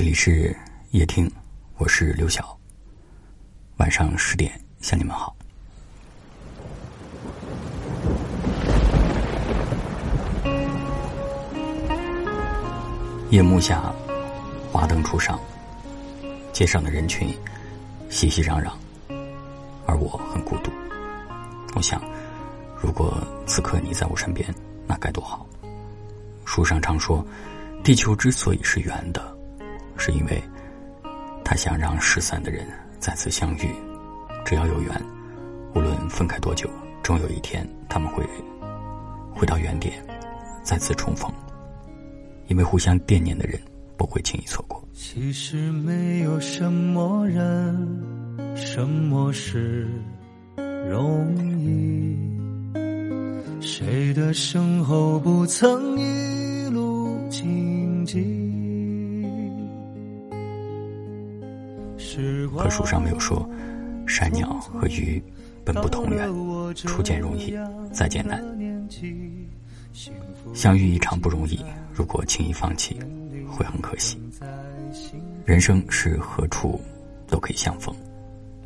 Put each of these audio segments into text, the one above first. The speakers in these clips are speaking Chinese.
这里是夜听，我是刘晓。晚上十点向你们好。夜幕下，华灯初上，街上的人群熙熙攘攘，而我很孤独。我想，如果此刻你在我身边，那该多好。书上常说，地球之所以是圆的。是因为，他想让失散的人再次相遇。只要有缘，无论分开多久，终有一天他们会回到原点，再次重逢。因为互相惦念的人不会轻易错过。其实没有什么人，什么事容易。谁的身后不曾一可书上没有说，山鸟和鱼本不同源，初见容易，再见难。相遇一场不容易，如果轻易放弃，会很可惜。人生是何处都可以相逢，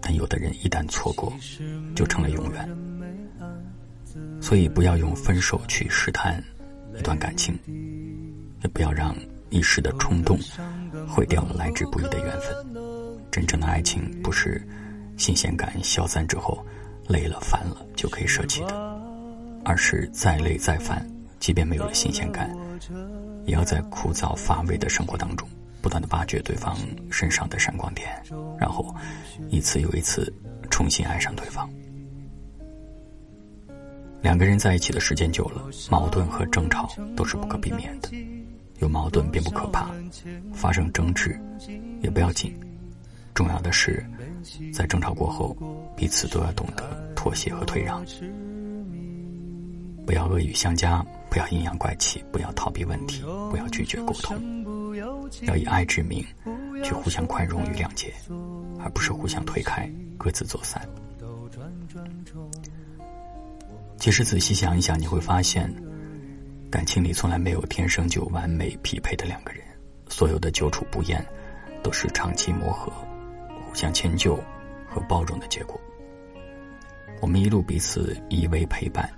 但有的人一旦错过，就成了永远。所以不要用分手去试探一段感情，也不要让一时的冲动毁掉了来之不易的缘分。真正的爱情不是新鲜感消散之后累了烦了就可以舍弃的，而是再累再烦，即便没有了新鲜感，也要在枯燥乏味的生活当中不断的挖掘对方身上的闪光点，然后一次又一次重新爱上对方。两个人在一起的时间久了，矛盾和争吵都是不可避免的。有矛盾并不可怕，发生争执也不要紧。重要的是，在争吵过后，彼此都要懂得妥协和退让，不要恶语相加，不要阴阳怪气，不要逃避问题，不要拒绝沟通，要以爱之名去互相宽容与谅解，而不是互相推开，各自走散。其实仔细想一想，你会发现，感情里从来没有天生就完美匹配的两个人，所有的久处不厌，都是长期磨合。相迁就和包容的结果。我们一路彼此依偎陪伴，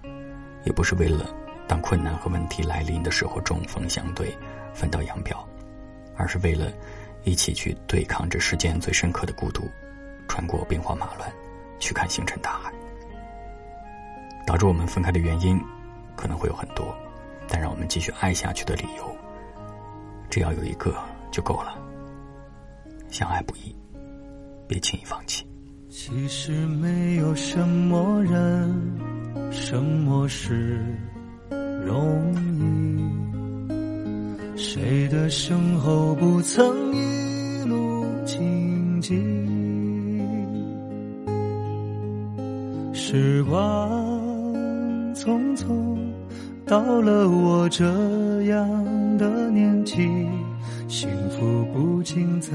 也不是为了当困难和问题来临的时候针锋相对、分道扬镳，而是为了一起去对抗这世间最深刻的孤独，穿过兵荒马乱，去看星辰大海。导致我们分开的原因可能会有很多，但让我们继续爱下去的理由，只要有一个就够了。相爱不易。别轻易放弃。其实没有什么人、什么事容易，谁的身后不曾一路荆棘？时光匆匆，到了我这样的年纪，幸福不仅在。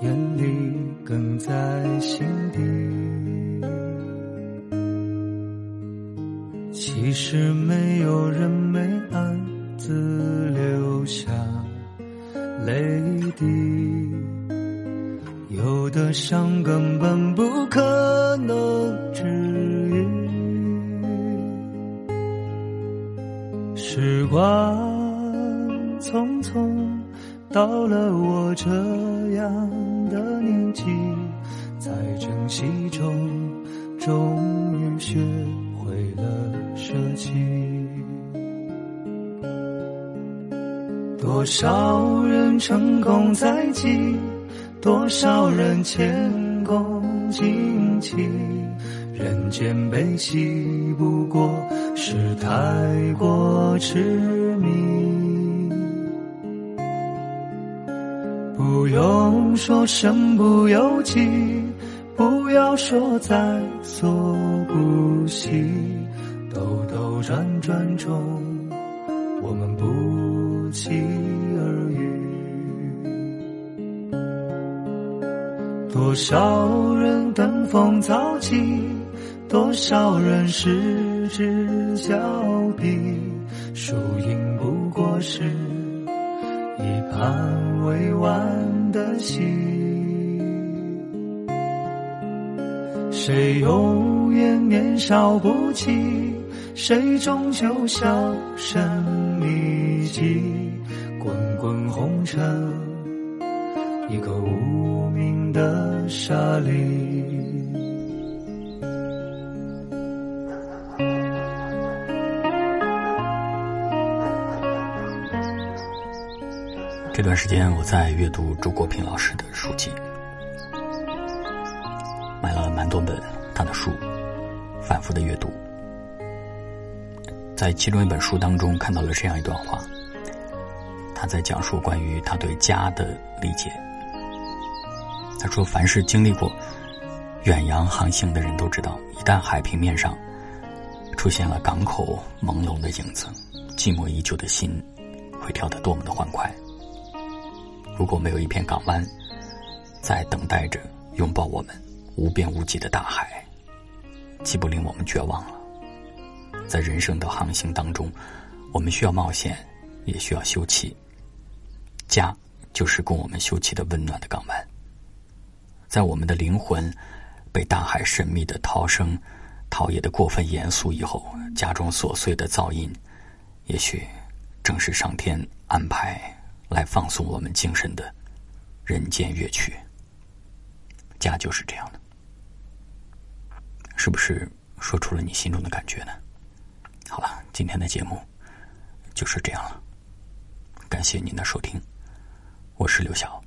眼里更在心底。其实没有人没暗自流下泪滴，有的伤根本不可能治愈。时光匆匆。到了我这的年纪，在珍惜中，终于学会了舍弃。多少人成功在即，多少人前功尽弃。人间悲喜，不过是太过痴迷。不用说身不由己，不要说在所不惜，兜兜转转中，我们不期而遇。多少人登峰造极，多少人失之交臂，输赢不过是一盘。未完的戏。谁永远年少不羁？谁终究销声匿迹？滚滚红尘，一个无名的沙砾。这段时间我在阅读周国平老师的书籍，买了蛮多本他的书，反复的阅读。在其中一本书当中看到了这样一段话，他在讲述关于他对家的理解。他说：“凡是经历过远洋航行的人都知道，一旦海平面上出现了港口朦胧的影子，寂寞依旧的心会跳得多么的欢快。”如果没有一片港湾，在等待着拥抱我们无边无际的大海，岂不令我们绝望了？在人生的航行当中，我们需要冒险，也需要休憩。家就是供我们休憩的温暖的港湾。在我们的灵魂被大海神秘的涛声陶冶的过分严肃以后，家中琐碎的噪音，也许正是上天安排。来放松我们精神的人间乐曲，家就是这样的，是不是说出了你心中的感觉呢？好了，今天的节目就是这样了，感谢您的收听，我是刘晓，